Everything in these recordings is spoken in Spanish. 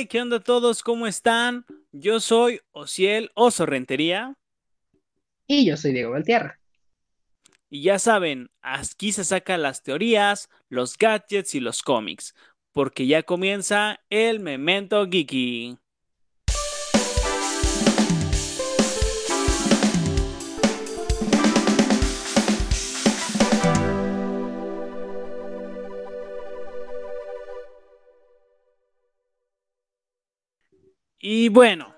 Hey, ¿qué onda todos? ¿Cómo están? Yo soy Ociel Oso Rentería. Y yo soy Diego Valtierra. Y ya saben, aquí se sacan las teorías, los gadgets y los cómics, porque ya comienza el Memento Geeky. Y bueno,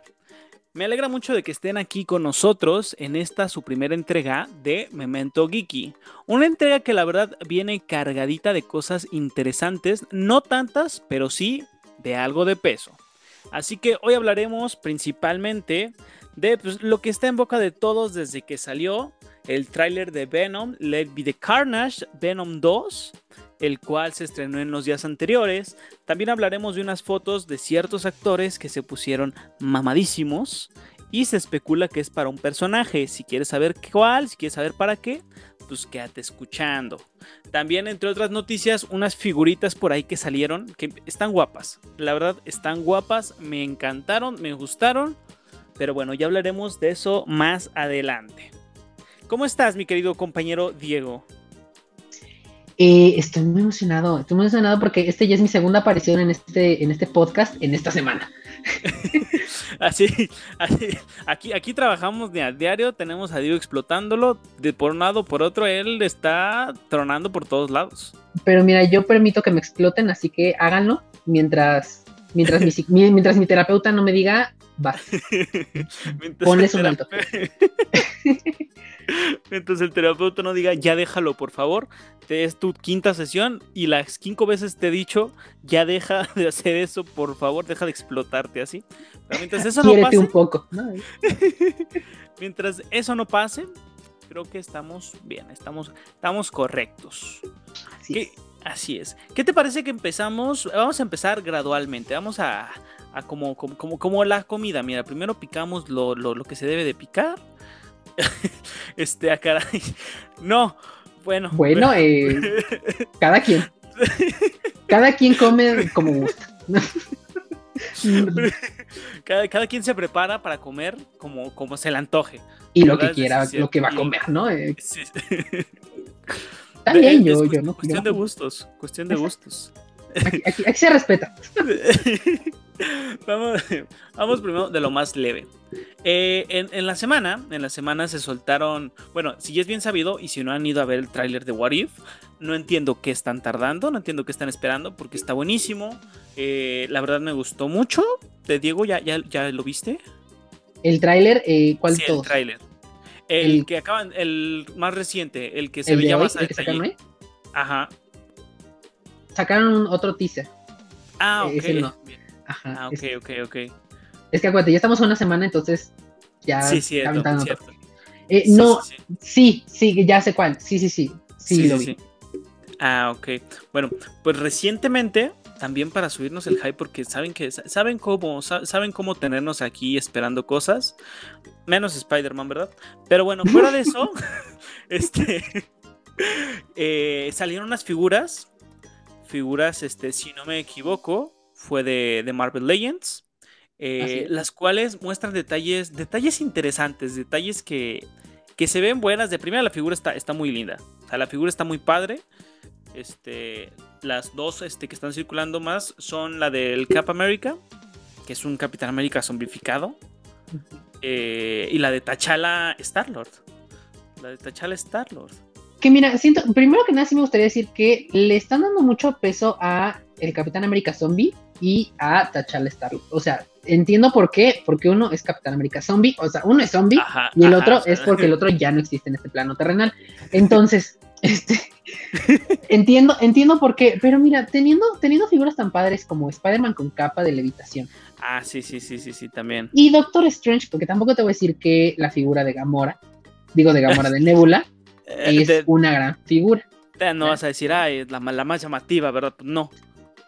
me alegra mucho de que estén aquí con nosotros en esta su primera entrega de Memento Geeky. Una entrega que la verdad viene cargadita de cosas interesantes, no tantas, pero sí de algo de peso. Así que hoy hablaremos principalmente de pues, lo que está en boca de todos desde que salió el tráiler de Venom, Let Be the Carnage, Venom 2, el cual se estrenó en los días anteriores. También hablaremos de unas fotos de ciertos actores que se pusieron mamadísimos y se especula que es para un personaje. Si quieres saber cuál, si quieres saber para qué, pues quédate escuchando. También, entre otras noticias, unas figuritas por ahí que salieron que están guapas. La verdad, están guapas, me encantaron, me gustaron. Pero bueno, ya hablaremos de eso más adelante. ¿Cómo estás, mi querido compañero Diego? Eh, estoy muy emocionado, estoy muy emocionado porque este ya es mi segunda aparición en este, en este podcast en esta semana. así, aquí, aquí trabajamos de a diario, tenemos a Diego explotándolo, de por un lado, por otro, él está tronando por todos lados. Pero mira, yo permito que me exploten, así que háganlo mientras, mientras, mi, mientras mi terapeuta no me diga, va. Ponle su alto. Entonces el terapeuta no diga, ya déjalo, por favor. Es tu quinta sesión y las cinco veces te he dicho, ya deja de hacer eso, por favor, deja de explotarte así. Pero mientras eso no pase. un poco. mientras eso no pase, creo que estamos bien, estamos, estamos correctos. Así es. Así es. ¿Qué te parece que empezamos? Vamos a empezar gradualmente. Vamos a, como, como, como, la comida. Mira, primero picamos lo, lo, lo que se debe de picar este, a caray. No, bueno. Bueno, eh, cada quien. Cada quien come como gusta. Cada, quien se prepara para comer como, como se le antoje. Y lo que quiera, lo que va a comer, ¿no? Eh, También yo, yo, ¿no? Cuestión de gustos, cuestión de gustos. aquí se respeta. Vamos, primero de lo más leve. Eh, en, la semana, en la semana se soltaron, bueno, si es bien sabido y si no han ido a ver el tráiler de What If, no entiendo qué están tardando, no entiendo qué están esperando porque está buenísimo. Eh, la verdad me gustó mucho. De Diego, ¿ya, ya, ya lo viste? ¿El tráiler? Eh, ¿Cuál sí, el tráiler. El, que acaban, el más reciente, el que se veía más el que sacaron Ajá. Sacaron otro teaser. Ah, ok. Ah, ok, ok, ok. Es que acuérdate, ya estamos una semana, entonces ya. Sí, cierto, eh, no, sí, sí, ya sé cuál. Sí, sí, sí. Sí, lo vi. Ah, ok. Bueno, pues recientemente, también para subirnos el hype, porque saben que saben cómo, saben cómo tenernos aquí esperando cosas. Menos Spider-Man, ¿verdad? Pero bueno, fuera de eso, este. Eh, salieron unas figuras. Figuras, este, si no me equivoco, fue de, Marvel Legends, eh, las cuales muestran detalles, detalles interesantes, detalles que, que se ven buenas. De primera la figura está, está muy linda, o sea, la figura está muy padre. Este, las dos este, que están circulando más son la del Cap America, que es un Capitán América zombificado, eh, y la de T'Challa Star-Lord. La de T'Challa Star-Lord. Que mira, siento, primero que nada sí me gustaría decir que le están dando mucho peso a el Capitán América Zombie y a T'Challa Star. O sea, entiendo por qué, porque uno es Capitán América Zombie, o sea, uno es zombie y el otro es porque el otro ya no existe en este plano terrenal. Entonces, este, entiendo, entiendo por qué, pero mira, teniendo, teniendo figuras tan padres como Spider-Man con capa de levitación. Ah, sí, sí, sí, sí, sí, también. Y Doctor Strange, porque tampoco te voy a decir que la figura de Gamora, digo de Gamora de Nebula, eh, es una gran figura. No vas a decir, ay, es la, la más llamativa, ¿verdad? No.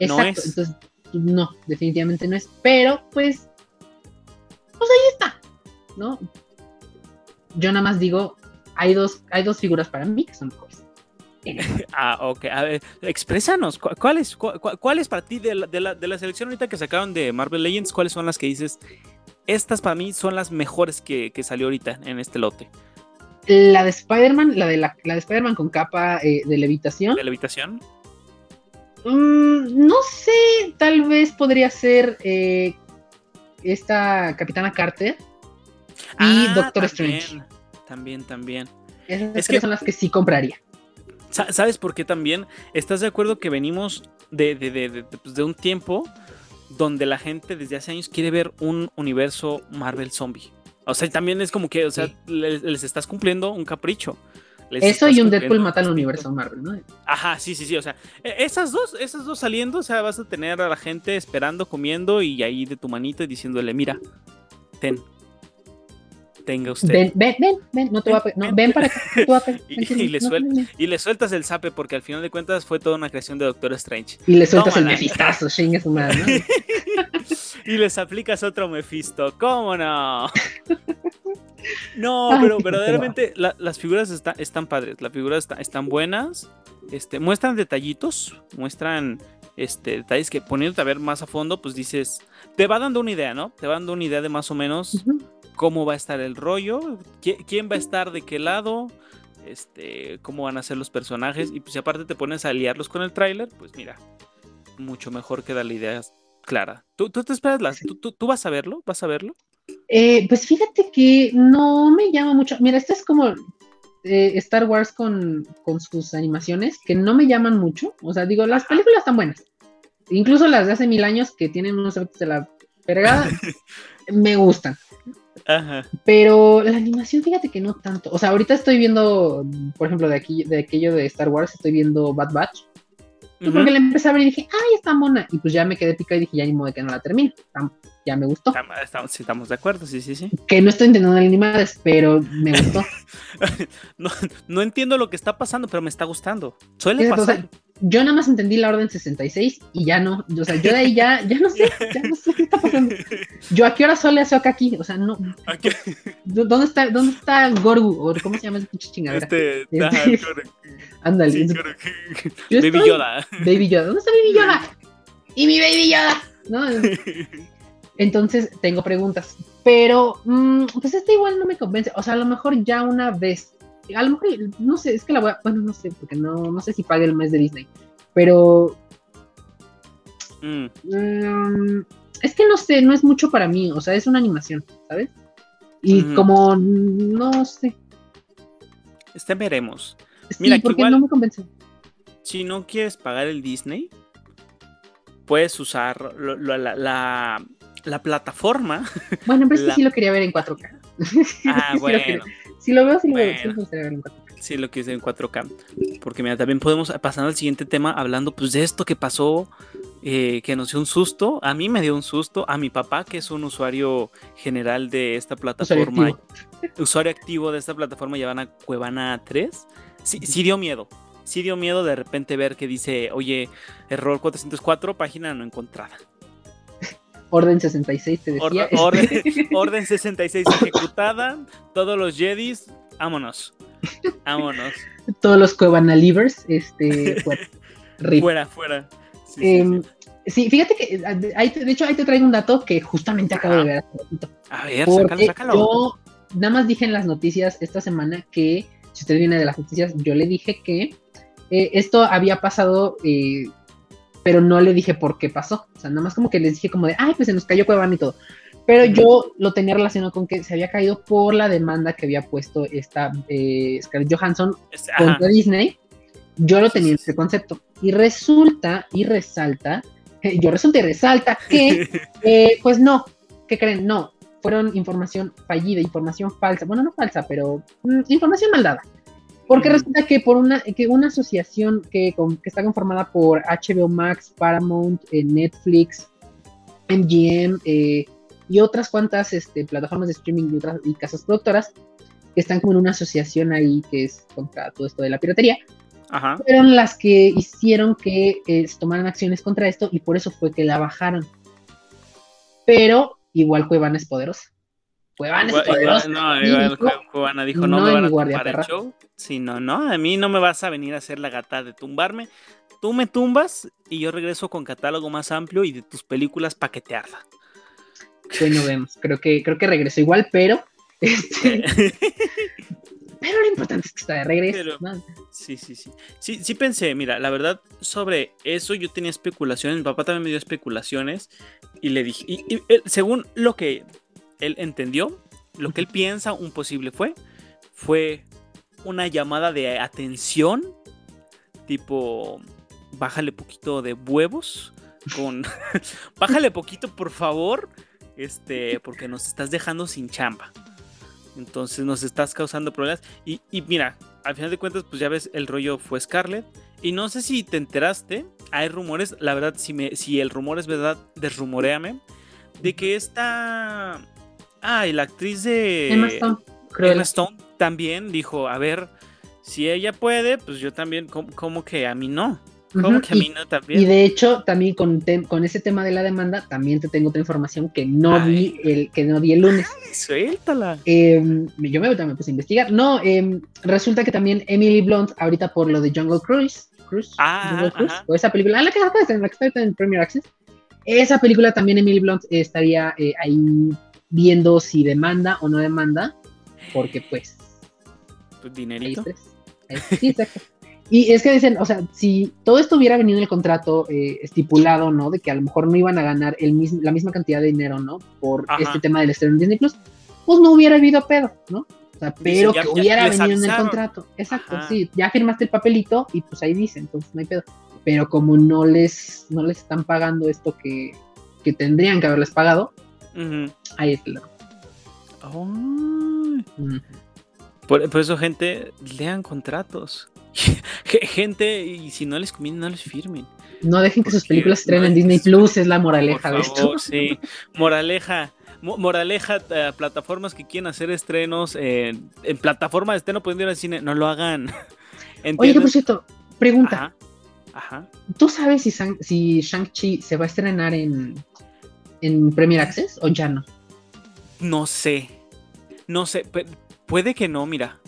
Exacto, no es. entonces no, definitivamente no es, pero pues, pues ahí está, ¿no? Yo nada más digo, hay dos, hay dos figuras para mí que son. ah, ok. A ver, exprésanos. ¿Cuáles cuál es para ti de la, de, la, de la selección ahorita que sacaron de Marvel Legends? ¿Cuáles son las que dices? Estas para mí son las mejores que, que salió ahorita en este lote. La de Spider-Man, la de, la, la de Spider-Man con capa eh, de levitación. ¿De levitación? Mm, no sé, tal vez podría ser eh, esta Capitana Carter y Ah, Doctor también, Strange. También, también. Esas Es tres que- son las que sí compraría. Sa- ¿Sabes por qué también? ¿Estás de acuerdo que venimos de, de, de- pues, de un tiempo donde la gente desde hace años quiere ver un universo Marvel zombie? O sea, también es como que, o sea, Sí. les, les estás cumpliendo un capricho. Les Eso y un Deadpool mata al universo Marvel, ¿no? Ajá, sí, sí, sí. O sea, e- esas dos, esas dos saliendo, o sea, vas a tener a la gente esperando, comiendo y ahí de tu manito y diciéndole, mira, ten. Tenga usted. Ven, ven, ven, ven, no te voy a no, Ven, ven para acá, no te voy a Y- y le no. Y le sueltas el zape porque al final de cuentas fue toda una creación de Doctor Strange. Y le sueltas el mefistazo, chingue su madre, ¿no? Y les aplicas otro Mephisto. ¿Cómo no? No, Ay, pero verdaderamente la- las figuras está- están padres. Las figuras está- están buenas. Este, muestran detallitos. Muestran este, detalles que poniéndote a ver más a fondo, pues dices. Te va dando una idea, ¿no? Te va dando una idea de más o menos. Cómo va a estar el rollo. qui- ¿Quién va a estar de qué lado? Este, cómo van a ser los personajes. Y pues si aparte te pones a liarlos con el tráiler, pues mira. Mucho mejor queda la idea clara. ¿Tú, tú te esperas las, tú, tú- tú vas a verlo? ¿Vas a verlo? Eh, pues fíjate que no me llama mucho. Mira, este es como eh, Star Wars con, con sus animaciones que no me llaman mucho. O sea, digo, las películas están buenas. Incluso las de hace mil años que tienen unos efectos de la pegada, me gustan. Ajá. Pero la animación, fíjate que no tanto. O sea, ahorita estoy viendo, por ejemplo, de, aquí, de aquello de Star Wars, estoy viendo Bad Batch. Porque la empecé a ver y dije, ay, está mona. Y pues ya me quedé pica y dije, ya ni modo de que no la termine. Ya me gustó. Estamos, estamos- sí, estamos de acuerdo, sí, sí, sí. Que no estoy entendiendo el animales, pero me gustó. No, no entiendo lo que está pasando, pero me está gustando. Suele pasar. Yo nada más entendí la orden 66 y ya no. O sea, yo de ahí ya, ya no sé, ya no sé qué está pasando. Yo a qué hora sale Ahsoka aquí, o sea, no. Aquí- ¿Dónde está, dónde está Gorgu? ¿O cómo se llama esa pinche chingadera? Este, Este- Ándale. sí, Baby estoy- Yoda. Baby Yoda. ¿Dónde está Baby Yoda? Y mi Baby Yoda. ¿No? Entonces tengo preguntas. Pero, mm, pues este igual no me convence. O sea, a lo mejor ya una vez. A lo mejor, no sé, es que la voy a. Bueno, no sé, porque no, no sé si pague el mes de Disney. Pero Mm, mm, es que no sé, no es mucho para mí. O sea, es una animación, ¿sabes? Y como no sé. Este veremos. Sí, Mira, que porque igual- no me convence. Si no quieres pagar el Disney, puedes usar lo- lo- la, la- la plataforma. Bueno, pero es que La- sí lo quería ver en 4K. Ah, Sí bueno. Si lo veo, sí lo veo. Bueno. ver en 4K. Sí, lo es en 4K. Porque mira, también podemos pasar al siguiente tema hablando pues de esto que pasó, eh, que nos dio un susto. A mí me dio un susto. A mi papá, que es un usuario general de esta plataforma, usuario activo. activo, de esta plataforma, ya van a Cuevana 3. Sí, sí dio miedo. Sí dio miedo de repente ver que dice, oye, error 404, página no encontrada. Orden 66 te Or- decía. este, orden, orden 66 ejecutada. Todos los Jedis, vámonos. Vámonos. todos los Cuevana Livers, este, fuera. Rip. Fuera, fuera. Sí, sí, Em, sí. sí, fíjate que, eh, ahí te- de hecho, ahí te traigo un dato que justamente acabo de ver hace ratito. A ver, sácalo, sácalo. yo nada más dije en las noticias esta semana que, si usted viene de las noticias, yo le dije que eh, esto había pasado, eh, pero no le dije por qué pasó. O sea, nada más como que les dije como de, ay, pues se nos cayó Cuevana y todo. Pero yo lo tenía relacionado con que se había caído por la demanda que había puesto esta eh, Scarlett Johansson ajá. contra Disney, yo lo tenía en ese concepto. Y resulta y resalta, yo resulta y resalta que, eh, pues no, ¿qué creen? No, fueron información fallida, información falsa. Bueno, no falsa, pero mm, información maldada. Porque resulta que por una, que una asociación que, con- que está conformada por HBO Max, Paramount, eh, Netflix, MGM eh, y otras cuantas este, plataformas de streaming y, otras, y casas productoras que están como en una asociación ahí que es contra todo esto de la piratería, Ajá. fueron las que hicieron que eh, se tomaran acciones contra esto y por eso fue que la bajaron. Pero igual Cuevana es poderosa. Cuevana es poderoso. no, igual Cuevana dijo, no, no me van a tumbar el show. Sí, no, no, a mí no me vas a venir a hacer la gata de tumbarme. Tú me tumbas y yo regreso con catálogo más amplio y de tus películas pa' que te arda. Bueno, vemos. Creo que, creo que regresó igual, pero. Este, pero lo importante es que está de regreso. Pero- ¿no? Sí, sí, sí. Sí, sí pensé, mira, la verdad, sobre eso yo tenía especulaciones, mi papá también me dio especulaciones y le dije, y, y él, según lo que él entendió, lo que él piensa un posible fue, fue una llamada de atención, tipo, bájale poquito de huevos, con, bájale poquito por favor, este, porque nos estás dejando sin chamba. Entonces nos estás causando problemas. Y, y mira, al final de cuentas, pues ya ves, el rollo fue Scarlett. Y no sé si te enteraste, hay rumores, la verdad, si, me, si el rumor es verdad, desrumoréame, de que esta... Ah, y la actriz de... Emma Stone, creo. Emma Stone también dijo, a ver, si ella puede, pues yo también, ¿cómo, cómo que a mí no? ¿Cómo que a y- mí no también? Y de hecho, también con, ese tema de la demanda, también te tengo otra información que no Ay. vi el, que no di el lunes. Suéltala. Eh, yo me también puse a investigar. No, eh, resulta que también Emily Blunt, ahorita por lo de Jungle Cruise, Cruise, Ah, Jungle Cruise, o esa película, ah, la que, está en- la que está en Premier Access, esa película también Emily Blunt estaría eh, ahí viendo si demanda o no demanda, porque pues Pues hay dinerito. Hay- sí, exacto. Y es que dicen, o sea, si todo esto hubiera venido en el contrato eh, estipulado, ¿no? De que a lo mejor no iban a ganar el mismo, la misma cantidad de dinero, ¿no? Por Ajá. este tema del estreno en Disney Plus, pues no hubiera habido pedo, ¿no? O sea, pero ya- que hubiera venido en el contrato. Exacto, Ajá. sí, ya firmaste el papelito y pues ahí dice, entonces no hay pedo. Pero como no les, no les están pagando esto que, que tendrían que haberles pagado, Ujú. ahí es el Ay. Ujú. Por, por eso, gente, lean contratos. Ge- gente, y si no les conviene, no les firmen. No dejen que sus películas estrenen no en Disney Plus, es la moraleja de esto. sí. Moraleja. mo- Moraleja, eh, plataformas que quieren hacer estrenos eh, en plataforma de estreno pueden ir al cine, no lo hagan. Oye, por cierto, pregunta. Ajá. Ajá. ¿Tú sabes si, si Shang-Chi se va a estrenar en, en Premier Access o ya no? No sé. No sé. pu- puede que no, mira.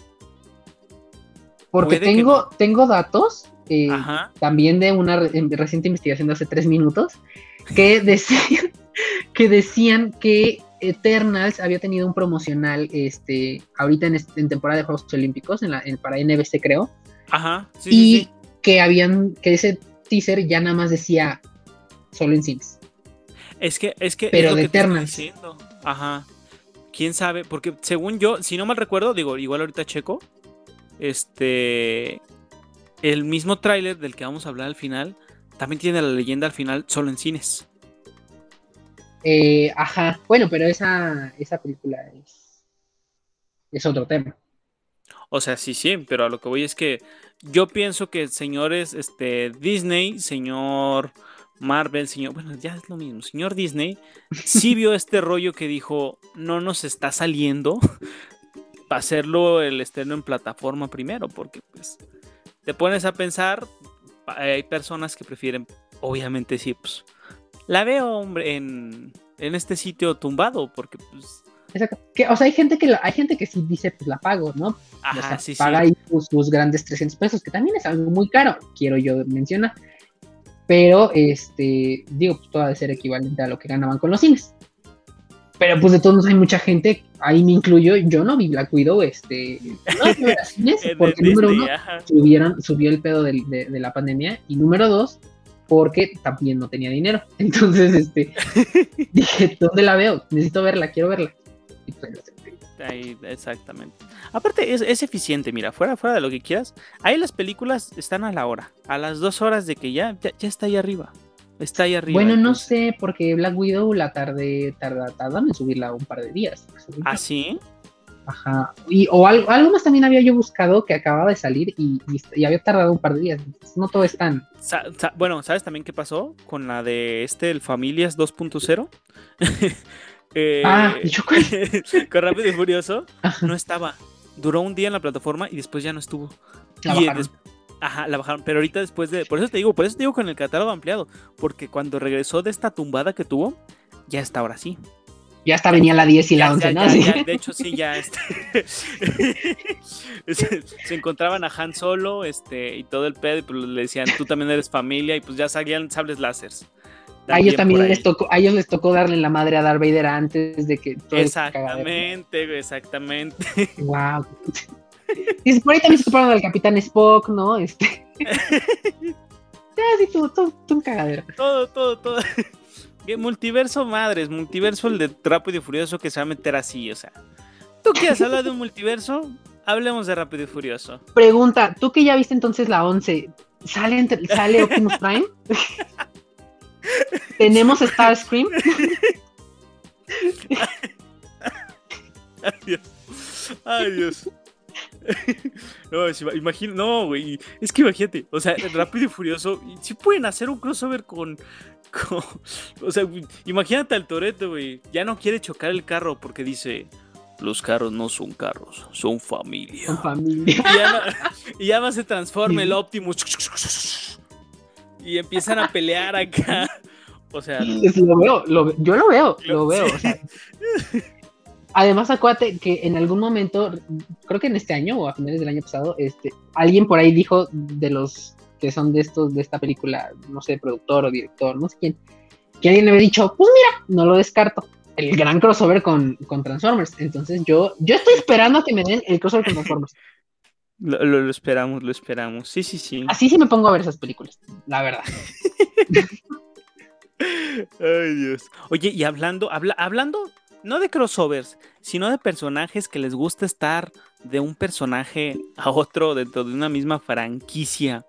Porque Puede tengo, tengo datos eh, también de una re- reciente investigación de hace tres minutos que decían que, decían que Eternals había tenido un promocional este, ahorita en, en temporada de Juegos Olímpicos, en la, en- para NBC creo, Ajá. Sí, y sí, sí. que habían, que ese teaser ya nada más decía solo en cines. Es que, es que. Pero es lo de que Eternals. diciendo. Ajá. Quién sabe, porque según yo, si no mal recuerdo, digo, igual ahorita checo. Este. El mismo tráiler del que vamos a hablar al final. También tiene la leyenda al final solo en cines. Eh, ajá, bueno, pero esa, esa película es, es otro tema. O sea, sí, sí, pero a lo que voy es que yo pienso que señores, este, Disney, señor Marvel, señor, bueno, ya es lo mismo, señor Disney, sí vio este rollo que dijo, no nos está saliendo para hacerlo el estreno en plataforma primero, porque pues te pones a pensar, hay personas que prefieren, obviamente sí, pues, la veo, hombre, en, en este sitio tumbado, porque pues, Exacto. Que, o sea, hay gente que la- hay gente que sí dice, pues la pago, ¿no? o ajá, sea, sí, sí. paga ahí sus, sus grandes 300 pesos, que también es algo muy caro, quiero yo mencionar. Pero, este, digo, pues todo ha de ser equivalente a lo que ganaban con los cines. Pero pues de todos modos hay mucha gente, ahí me incluyo, yo no vi Black Widow, este, no a cines, porque número uno, subieron, subió el pedo del- de, de la pandemia, y número dos, porque también no tenía dinero. Entonces, este, dije, ¿dónde la veo? Necesito verla, quiero verla. Y pues, Ahí, exactamente. Aparte, es, es eficiente, mira, fuera, fuera de lo que quieras. Ahí las películas están a la hora. A las dos horas de que ya, ya, ya está ahí arriba. Está ahí arriba. Bueno, no sé, porque Black Widow la tardé, tarda, tardan en subirla un par de días. ¿Ah, sí? Ajá. Y, o algo, algo más también había yo buscado que acababa de salir y, y- y había tardado un par de días. No todo es tan. Sa- sa- bueno, ¿sabes también qué pasó con la de este, el Familias 2.0? Eh, Ah, ¿y yo cuál? con Rápido y Furioso, no estaba. Duró un día en la plataforma y después ya no estuvo. la Y, eh, bajaron. Ajá, la bajaron. Pero ahorita después de. Por eso te digo, por eso te digo con el catálogo ampliado. Porque cuando regresó de esta tumbada que tuvo, ya está ahora sí. Ya hasta venía la 10 y la 11, ¿no? de hecho, sí, ya. Este, se, encontraban a Han Solo este, y todo el pedo, y pues le decían, tú también eres familia, y pues ya salían sables láseres. A ellos también les tocó, a ellos les tocó darle la madre a Darth Vader antes de que Exactamente, exactamente. Wow. Y por ahí también se toparon al Capitán Spock, ¿no? Este. Ya, sí, todo, todo, todo un cagadero. Todo, todo, todo. Multiverso madres, multiverso el de Rápido y Furioso que se va a meter así, o sea. ¿Tú quieres hablar de un multiverso? Hablemos de Rápido y Furioso. Pregunta, tú que ya viste entonces la 11, ¿sale, sale Optimus Prime? ¿Tenemos Starscream? Ay, Dios. Ay, Dios. No, imagino, no, güey. Es que imagínate, o sea, Rápido y Furioso, si pueden hacer un crossover con, o sea, imagínate al Toreto, güey. Ya no quiere chocar el carro porque dice. Los carros no son carros, son familia. Son familia. Y ya, más se transforma el Optimus. Y empiezan a pelear acá. O sea. Lo veo, yo lo veo, lo veo. O sea, además, acuérdate que en algún momento, creo que en este año o a finales del año pasado, este, alguien por ahí dijo de los que son de estos, de esta película, no sé, productor o director, no sé quién, que alguien le había dicho, pues mira, no lo descarto. El gran crossover con, Transformers. Entonces yo, yo estoy esperando a que me den el crossover con Transformers. Lo, lo, esperamos, lo esperamos. Sí, sí, sí. Así sí me pongo a ver esas películas, la verdad. Ay, Dios. Oye, y hablando, hablando no de crossovers, sino de personajes que les gusta estar de un personaje a otro dentro de una misma franquicia.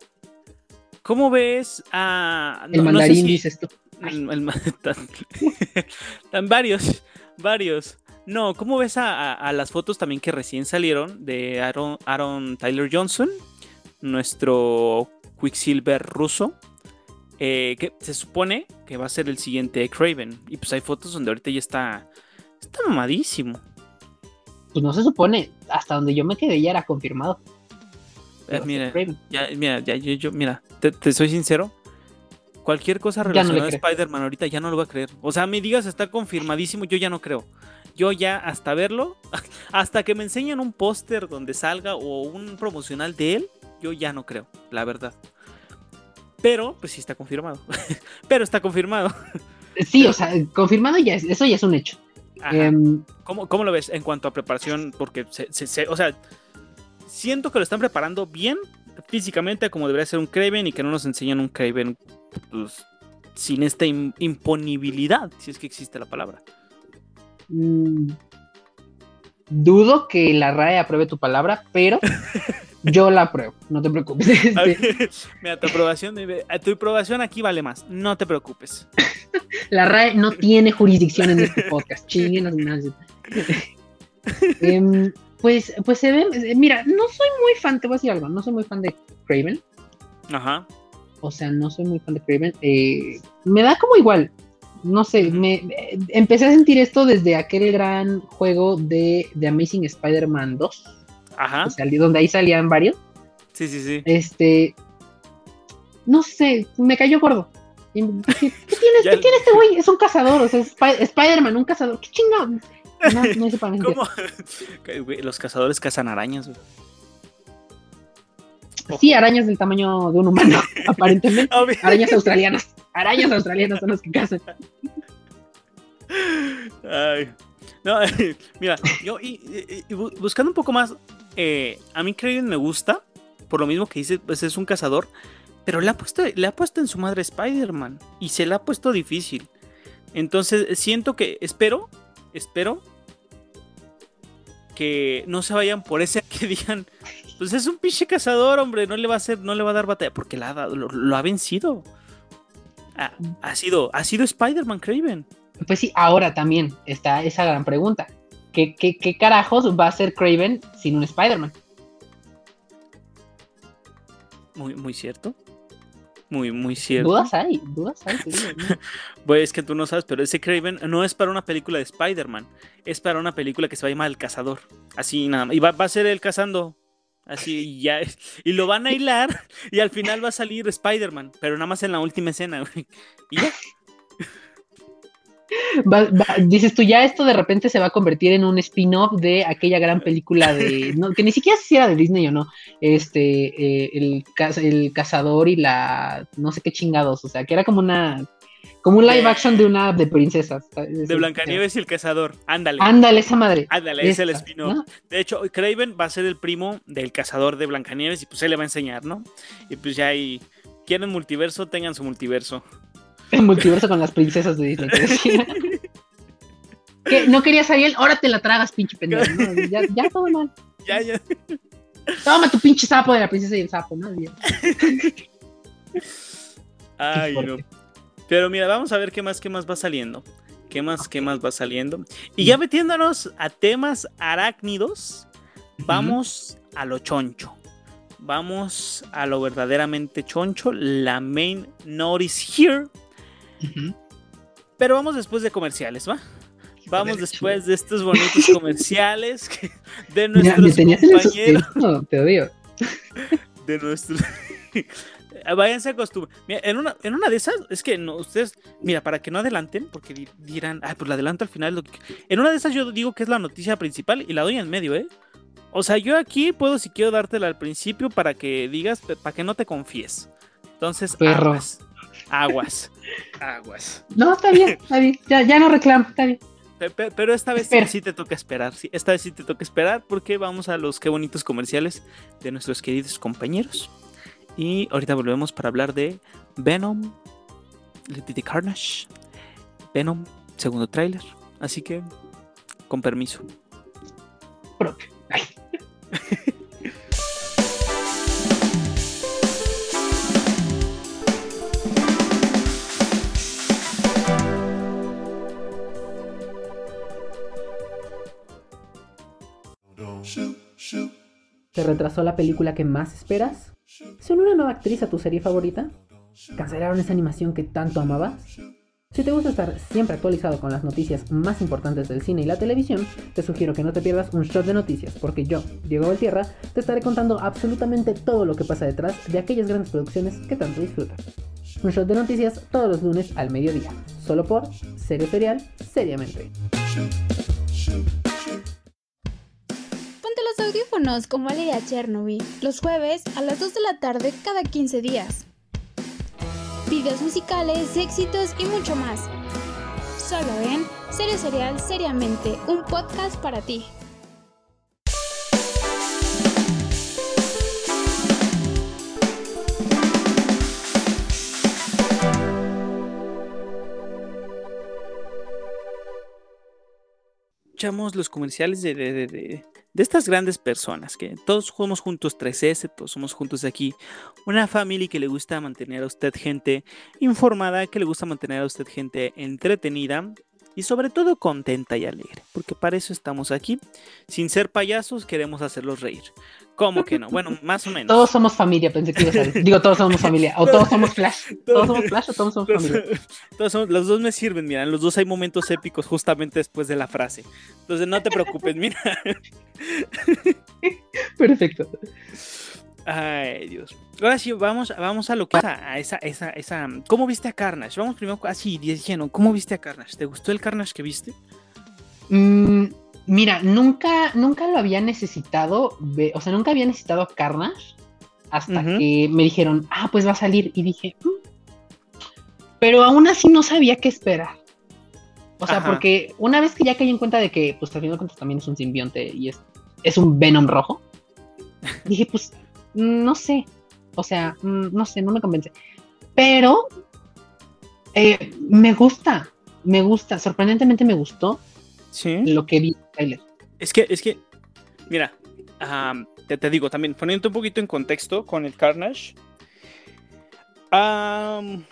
¿Cómo ves a. El mandarín, dices tú. tan, varios, varios. No, ¿cómo ves a, las fotos también que recién salieron de Aaron, Aaron Tyler Johnson, nuestro Quicksilver ruso? Eh, que se supone que va a ser el siguiente Craven. Y pues hay fotos donde ahorita ya está. Está mamadísimo. Pues no se supone. Hasta donde yo me quedé ya era confirmado. Eh, mira, ya, mira, ya, yo, mira, te, soy sincero. Cualquier cosa relacionada a Spider-Man ahorita ya no lo voy a creer. O sea, me digas está confirmadísimo, yo ya no creo. Yo ya hasta verlo, hasta que me enseñen un póster donde salga o un promocional de él, yo ya no creo, la verdad. Pero, pues sí está confirmado. Pero está confirmado. Sí, o sea, confirmado ya, eso ya es un hecho. Em, ¿Cómo, ¿Cómo, lo ves en cuanto a preparación? Porque, se, o sea, siento que lo están preparando bien físicamente como debería ser un Craven y que no nos enseñan un Craven pues, sin esta imponibilidad, si es que existe la palabra. Mm, dudo que la RAE apruebe tu palabra, pero yo la apruebo, no te preocupes. Este, mira, tu aprobación, tu aprobación aquí vale más, no te preocupes. la RAE no tiene jurisdicción en este podcast, chinguen las eh, pues, pues se ve, eh, mira, no soy muy fan, te voy a decir algo, no soy muy fan de Craven. Ajá. O sea, no soy muy fan de Craven. Eh, me da como igual, no sé, me, empecé a sentir esto desde aquel gran juego de, de Amazing Spider-Man 2. Ajá. donde ahí salían varios. Sí, sí, sí. Este, no sé, me cayó gordo. ¿Qué, tiene, ¿qué tiene este güey? Es un cazador, o sea, Spider-Man, un cazador. ¿Qué chingado? No, no se ¿Cómo? Los cazadores cazan arañas, Sí, arañas del tamaño de un humano, aparentemente. arañas australianas. Arañas australianas son las que cazan. Ay. No, mira, yo buscando un poco más, eh, a mí Craven me gusta, por lo mismo que dice, pues es un cazador, pero le ha puesto, le ha puesto en su madre Spider-Man y se le ha puesto difícil. Entonces siento que, espero espero que no se vayan por ese que digan, pues es un pinche cazador, hombre, no le va a hacer, no le va a dar batalla, porque lo, ha vencido. Ha, sido, ha sido Spider-Man Craven. Pues sí, ahora también está esa gran pregunta. ¿Qué, qué carajos va a hacer Craven sin un Spider-Man? Muy, muy cierto. Muy, muy cierto. Dudas hay, dudas hay. pues es que tú no sabes, pero ese Craven no es para una película de Spider-Man, es para una película que se va a llamar El Cazador. Así nada más. Y va, a ser él cazando. Así ya. Y lo van a hilar y al final va a salir Spider-Man, pero nada más en la última escena, Y ya. dices tú, ya esto de repente se va a convertir en un spin-off de aquella gran película de, que ni siquiera si era de Disney o no, este, eh, el, el cazador y la, no sé qué chingados, o sea, que era como una como un live action de una de princesas. De Blancanieves y el cazador. Ándale. Ándale, esa madre. Ándale, es el spin-off. De hecho, Craven va a ser el primo del cazador de Blancanieves y pues él le va a enseñar, ¿no? Y pues ya ahí. Quieren multiverso, tengan su multiverso. El multiverso con las princesas de Disney. ¿Qué? ¿No querías a él? Ahora te la tragas, pinche pendejo. Ya, ya todo mal. Ya, ya. Toma tu pinche sapo de la princesa y el sapo, ¿no? Ay, no. Pero mira, vamos a ver qué más, qué más va saliendo. ¿Qué más, qué más va saliendo? Y ya metiéndonos a temas arácnidos, vamos a lo choncho. Vamos a lo verdaderamente choncho. La main notice here. Pero vamos después de comerciales, ¿va? Vamos después de estos bonitos comerciales de nuestros compañeros. te odio. De nuestros. váyanse a Mira, en una, en una de esas, es que no, ustedes, mira, para que no adelanten, porque dirán, ah, pues la adelanto al final. En una de esas yo digo que es la noticia principal y la doy en medio, ¿eh? O sea, yo aquí puedo, si quiero, dártela al principio para que digas, para que no te confíes. Entonces, aguas. Aguas. Aguas. No, está bien, está bien. Ya, ya no reclamo, está bien. Pero esta vez sí te toca esperar, sí, esta vez sí te toca esperar porque vamos a los qué bonitos comerciales de nuestros queridos compañeros. Y ahorita volvemos para hablar de Venom, The Carnage, Venom, segundo tráiler. Así que, con permiso. ¿Te retrasó la película que más esperas? ¿Son una nueva actriz a tu serie favorita? ¿Cancelaron esa animación que tanto amabas? Si te gusta estar siempre actualizado con las noticias más importantes del cine y la televisión, te sugiero que no te pierdas un shot de noticias, porque yo, Diego Valtierra, te estaré contando absolutamente todo lo que pasa detrás de aquellas grandes producciones que tanto disfrutas. Un shot de noticias todos los lunes al mediodía, solo por Serio Serial, seriamente. Audífonos como Valeria Chernobyl, los jueves a las 2 de la tarde cada 15 días. Videos musicales, éxitos y mucho más. Solo en Serio Serial Seriamente, un podcast para ti. Escuchamos los comerciales de, de, de estas grandes personas, que todos somos juntos 3S, todos somos juntos aquí, una familia que le gusta mantener a usted gente informada, que le gusta mantener a usted gente entretenida y sobre todo contenta y alegre, porque para eso estamos aquí. Sin ser payasos, queremos hacerlos reír. ¿Cómo que no? Bueno, más o menos. Todos somos familia, pensé que ibas a decir. Digo, todos somos familia. O todos somos Flash. Todos somos Flash o todos somos familia. Todos somos, los dos me sirven, mira. los dos hay momentos épicos justamente después de la frase. Entonces no te preocupes, mira. Perfecto. Ay, Dios. Ahora sí, vamos, vamos a lo que a esa, esa, esa. ¿Cómo viste a Carnage? Vamos primero así, diciendo, ¿cómo viste a Carnage? ¿Te gustó el Carnage que viste? Mmm Mira, nunca, nunca lo había necesitado, o sea, nunca había necesitado a Carnage hasta que me dijeron, ah, pues va a salir. Y dije, mm". pero aún así no sabía qué esperar. O sea, porque una vez que ya caí en cuenta de que, pues al final de cuentas también es un simbionte y es, es un Venom rojo, dije, pues, no sé. O sea, mm, no sé, no me convence. Pero eh, me gusta, me gusta, sorprendentemente me gustó lo que vi Es que, es que, mira, te, te, digo también, poniendo un poquito en contexto con el Carnage. en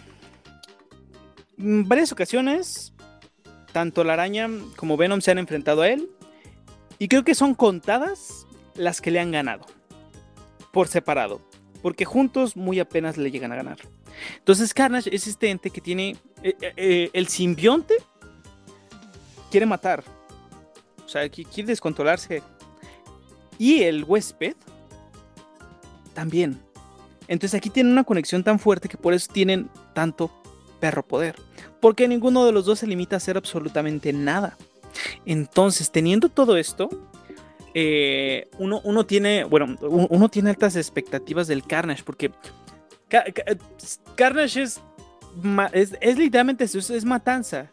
varias ocasiones, tanto la araña como Venom se han enfrentado a él. Y creo que son contadas las que le han ganado. Por separado. Porque juntos muy apenas le llegan a ganar. Entonces Carnage es este ente que tiene eh, eh, eh, el simbionte. Quiere matar. O sea, quiere descontrolarse. Y el huésped también. Entonces aquí tienen una conexión tan fuerte que por eso tienen tanto perro poder. porque ninguno de los dos se limita a hacer absolutamente nada. Entonces, teniendo todo esto, eh, uno, tiene, bueno, uno tiene altas expectativas del Carnage, porque Carnage es, es, literalmente eso, es, matanza,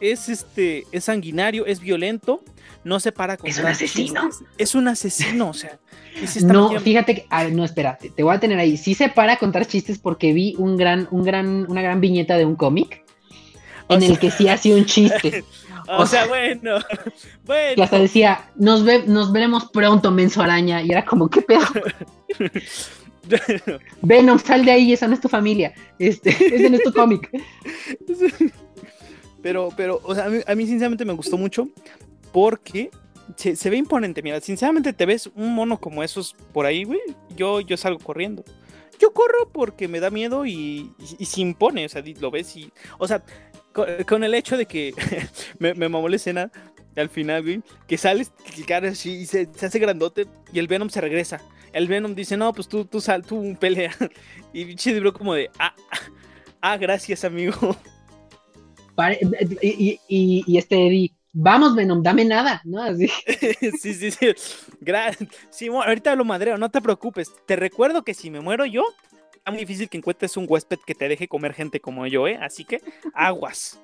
es, este, es sanguinario, es violento, no se para con... Es un asesino. Es un asesino, o sea... no, fíjate que, no, espérate, te voy a tener ahí. Sí se para a contar chistes porque vi un gran, un gran, una gran viñeta de un cómic en el que sí hacía un chiste. O, sea, bueno, bueno. Y hasta decía, nos, ve, nos veremos pronto, menso araña. Y era como, ¿qué pedo? Venom, sal de ahí, esa no es tu familia. Este, ese no es tu cómic. Pero, pero, o sea, a mí, sinceramente me gustó mucho porque se, ve imponente. Mira, sinceramente te ves un mono como esos por ahí, güey. Yo, yo salgo corriendo. Yo corro porque me da miedo y, y se impone, o sea, lo ves y... O sea, con, el hecho de que me, me, mamó la escena al final, güey, que sales, cara así y se, hace grandote y el Venom se regresa. El Venom dice, no, pues tú, tú sal, tú pelea. Y pinche libro como de, ah, ah, gracias, amigo. Y, y, y, este Eddie, vamos, Venom, dame nada, ¿no? Así. sí, sí, sí. sí, ahorita lo madreo, no te preocupes. Te recuerdo que si me muero yo, muy difícil que encuentres un huésped que te deje comer gente como yo, ¿eh? Así que aguas.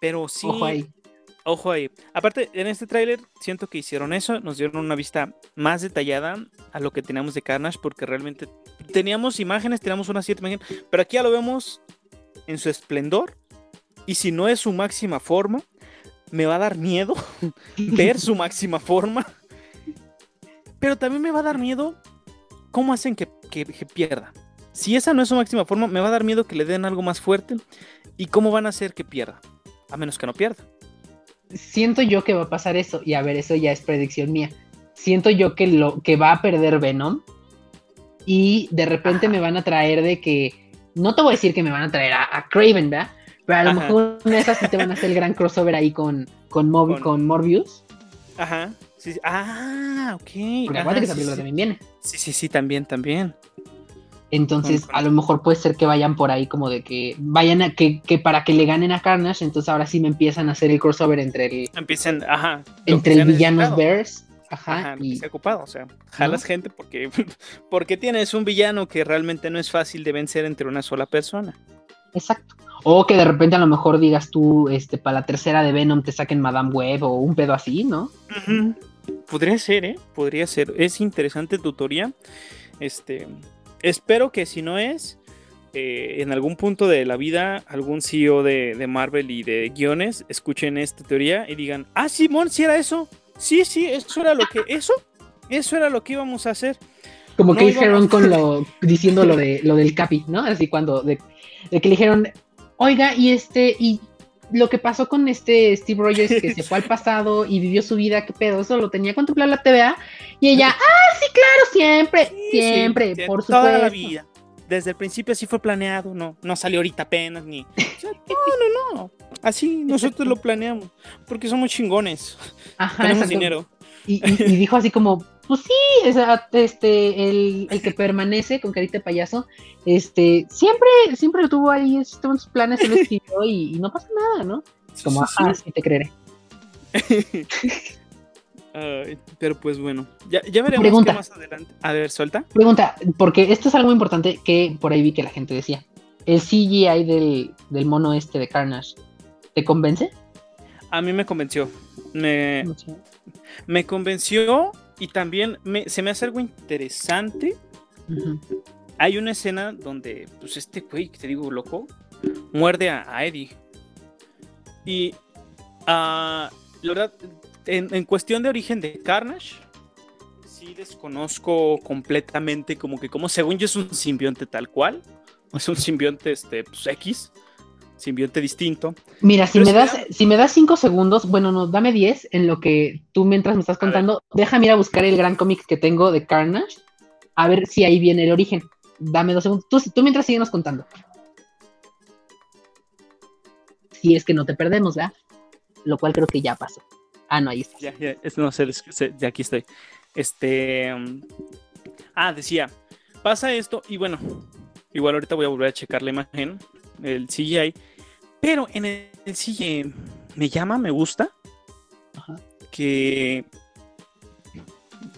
Pero sí. Ojo ahí. Ojo ahí. Aparte, en este tráiler siento que hicieron eso, nos dieron una vista más detallada a lo que teníamos de Carnage, porque realmente teníamos imágenes, teníamos una cierta imagen, pero aquí ya lo vemos en su esplendor. Y si no es su máxima forma, me va a dar miedo ver su máxima forma. Pero también me va a dar miedo cómo hacen que que, pierda. Si esa no es su máxima forma, me va a dar miedo que le den algo más fuerte. ¿Y cómo van a hacer que pierda? A menos que no pierda. Siento yo que va a pasar eso. Y a ver, eso ya es predicción mía. Siento yo que, lo, que va a perder Venom. Y de repente me van a traer de que. No te voy a decir que me van a traer a, Craven, ¿verdad? Pero a lo mejor en esas sí te van a hacer el gran crossover ahí con, con, con Morbius. Ajá. Sí, Ah, ok. Porque acuérdate que esa película también viene. Sí, sí, sí, también, también. Entonces, a lo mejor puede ser que vayan por ahí como de que vayan a que, que, para que le ganen a Carnage, entonces ahora sí me empiezan a hacer el crossover entre el empiecen, ajá, entre el villano Bears, ajá, y se ocupado, o sea, jalas gente porque porque tienes un villano que realmente no es fácil de vencer entre una sola persona. Exacto. O que de repente a lo mejor digas tú, este, para la tercera de Venom te saquen Madame Web o un pedo así, ¿no? Podría ser, ¿eh? Podría ser. Es interesante tu teoría. Este, espero que si no es, eh, en algún punto de la vida, algún CEO de, Marvel y de guiones escuchen esta teoría y digan, ah, Simón, si era eso. Sí, sí, eso era lo que, eso, eso era lo que íbamos a hacer. Como que dijeron con lo, diciendo lo de lo del Capi, ¿no? Así cuando de, de que le dijeron, oiga, y este, y lo que pasó con este Steve Rogers que se fue al pasado y vivió su vida, qué pedo, eso lo tenía contemplado la TVA. Y ella, ah, sí, claro, siempre, siempre, por supuesto. Toda la vida. Desde el principio así fue planeado, no, no salió ahorita apenas, ni. no, no, no. Así nosotros lo planeamos, porque somos chingones. Ajá, Tenemos dinero. y, dijo así como, pues sí, este, el, el, que permanece con carita de payaso, este, siempre, siempre lo tuvo ahí, estuvo en sus planes, lo escribió y, no pasa nada, ¿no? Como, ah, sí, te creeré. pero pues bueno, ya, ya veremos más adelante. A ver, suelta. Pregunta, porque esto es algo importante que por ahí vi que la gente decía. ¿El CGI del, del mono este de Carnage te convence? A mí me convenció. Me, me convenció y también se me hace algo interesante. Hay una escena donde, pues, este güey, que te digo, loco, muerde a, Eddie. Y, uh, la verdad, en, cuestión de origen de Carnage, sí desconozco completamente como que, como según yo es un simbionte tal cual, es un simbionte, este, pues, X simbionte distinto. Mira, si me, das, si me das cinco segundos, bueno, no, dame diez en lo que tú mientras me estás contando, déjame ir a buscar el gran cómic que tengo de Carnage, a ver si ahí viene el origen. Dame dos segundos. Tú, tú mientras síguenos contando. Si es que no te perdemos, ¿verdad? Lo cual creo que ya pasó. Ah, no, ahí está. Ya, ya, no sé, ya aquí estoy. Este. Um, ah, decía, pasa esto y bueno, igual ahorita voy a volver a checar la imagen el CGI, Pero en el, sí me llama, me gusta. Que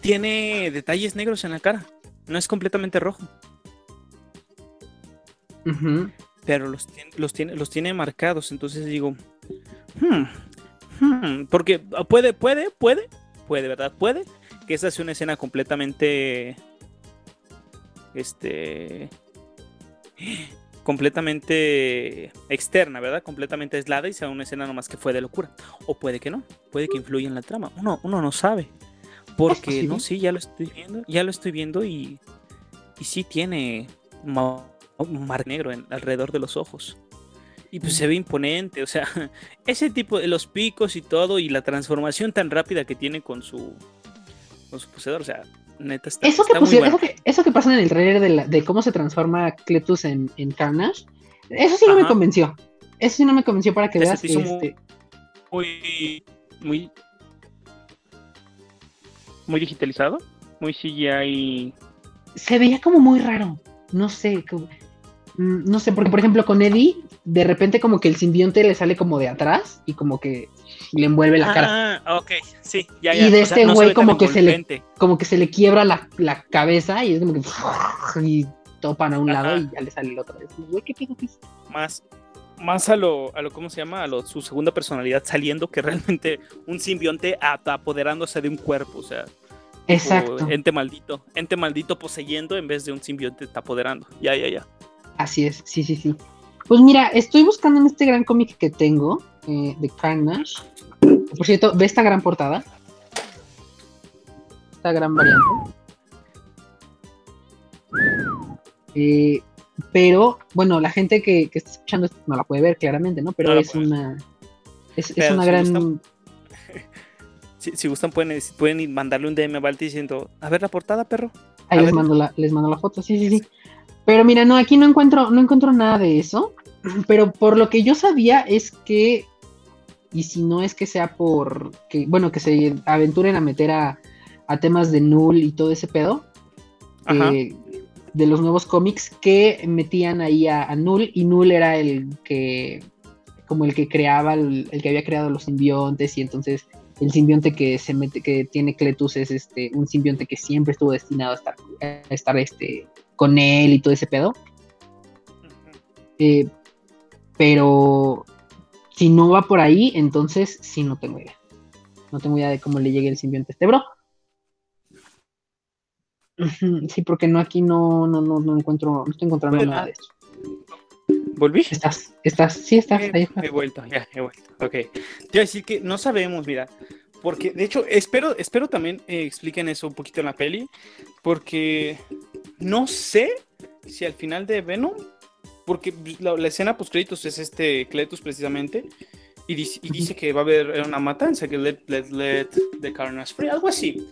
tiene detalles negros en la cara. No es completamente rojo. Pero los tiene, los, tiene, los tiene marcados. Entonces digo. Hmm, hmm", porque puede, puede, puede, puede, ¿verdad? Puede que esa sea una escena completamente. Este completamente externa, ¿verdad? Completamente aislada y sea una escena nomás que fue de locura. O puede que no, puede que influya en la trama. Uno, uno no sabe. Porque, no, sí, ya lo estoy viendo, ya lo estoy viendo y, y sí tiene un mar negro alrededor de los ojos. Y pues se ve imponente, o sea, ese tipo de los picos y todo y la transformación tan rápida que tiene con su, con su poseedor, o sea, eso, que eso, que, pasa en el trailer de, cómo se transforma Cletus en, en Carnage, eso sí no me convenció. Eso sí no me convenció para que veas que este... muy, muy, muy digitalizado, muy CGI. Se veía como muy raro. No sé, mm, no sé, porque por ejemplo con Eddie, de repente como que el simbionte le sale como de atrás y como que le envuelve la cara. Ah, ok, sí, ya, ya. Y de este güey como que se le como que se le quiebra la, cabeza y es como que y topan a un lado y ya le sale el otro. Güey, ¿qué pedo que es? Más más a lo, a lo, ¿cómo se llama? A lo, su segunda personalidad saliendo que realmente un simbionte apoderándose de un cuerpo, o sea. Exacto. Ente maldito, ente maldito poseyendo en vez de un simbionte apoderando. Ya, ya, ya. Así es, sí, sí, sí. Pues mira, estoy buscando en este gran cómic que tengo eh, de Carnage. Por cierto, ve esta gran portada. Esta gran variante. Eh, pero, bueno, la gente que, está escuchando no la puede ver claramente, ¿no? Pero es una. Es, una gran. si, gustan, pueden, pueden mandarle un DM a Balti diciendo: A ver la portada, perro. Ahí les mando, la, les mando la foto, sí, sí, sí. Pero mira, no, aquí no encuentro, no encuentro nada de eso. Pero por lo que yo sabía es que, y si no es que sea por que, bueno, que se aventuren a meter a, temas de Null y todo ese pedo, eh, de los nuevos cómics que metían ahí a, Null y Null era el que, como el que creaba, el, que había creado los simbiontes y entonces el simbionte que se mete, que tiene Cletus es este, un simbionte que siempre estuvo destinado a estar, a estar este, con él y todo ese pedo. Eh, pero si no va por ahí, entonces sí no tengo idea. No tengo idea de cómo le llegue el simbionte a este bro. Sí, porque no aquí no, no, no, no encuentro, no estoy encontrando nada de eso. ¿Volví? Estás, estás, sí estás, ahí He vuelto, ya, he vuelto. Ok. A decir que no sabemos, mira. Porque, de hecho, espero, espero también eh, expliquen eso un poquito en la peli. Porque no sé si al final de Venom porque la, escena post créditos es este Cletus precisamente y dice, que va a haber una matanza, que let, let, let the carnage free, algo así.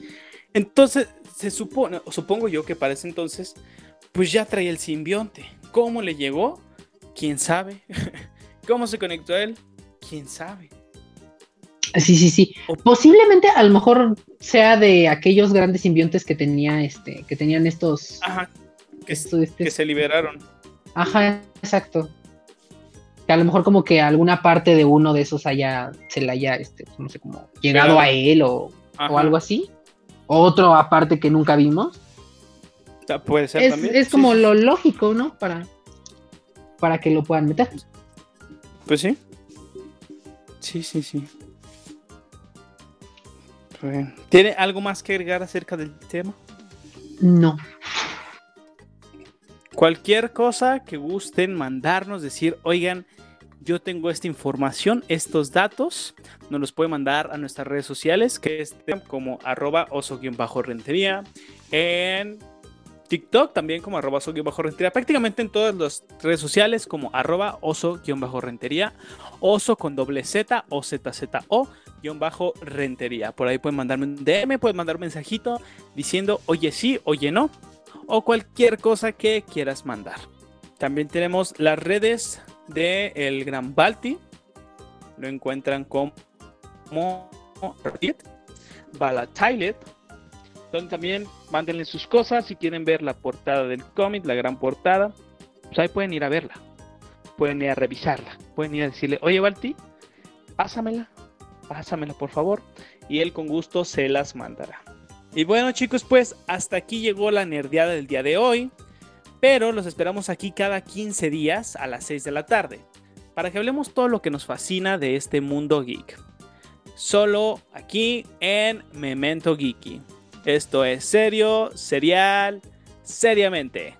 Entonces, se supone, o supongo yo que para ese entonces, pues ya traía el simbionte. ¿Cómo le llegó? ¿Quién sabe? ¿Cómo se conectó a él? ¿Quién sabe? Sí, sí, sí. Posiblemente a lo mejor sea de aquellos grandes simbiontes que tenía este, que tenían estos. Ajá. Que, que se liberaron. Ajá, exacto. Que a lo mejor como que alguna parte de uno de esos haya, se le haya, este, no sé, como llegado a él o, algo así. Otro aparte que nunca vimos. Puede ser es, también. Es como lo lógico, ¿no? Para, para que lo puedan meter. Pues sí. Sí, sí, sí. ¿Tiene algo más que agregar acerca del tema? No. Cualquier cosa que gusten mandarnos, decir, oigan, yo tengo esta información, estos datos, nos los pueden mandar a nuestras redes sociales, que es como arroba oso-rentería, en TikTok también como arroba oso-rentería, prácticamente en todas las redes sociales como arroba oso-rentería, oso con doble Z o ZZO bajo rentería. Por ahí pueden mandarme un DM, pueden mandar un mensajito diciendo oye sí, oye no o cualquier cosa que quieras mandar. También tenemos las redes de El Gran Balti. Lo encuentran como Balatailet. Donde también mándenle sus cosas si quieren ver la portada del cómic, la gran portada. Pues ahí pueden ir a verla. Pueden ir a revisarla. pueden ir a decirle, oye Balti, pásamela, pásamela por favor, y él con gusto se las mandará. Y bueno chicos, pues hasta aquí llegó la nerdeada del día de hoy, pero los esperamos aquí cada 15 días a las 6 de la tarde, para que hablemos todo lo que nos fascina de este mundo geek. Solo aquí en Memento Geeky. Esto es serio, serial, seriamente.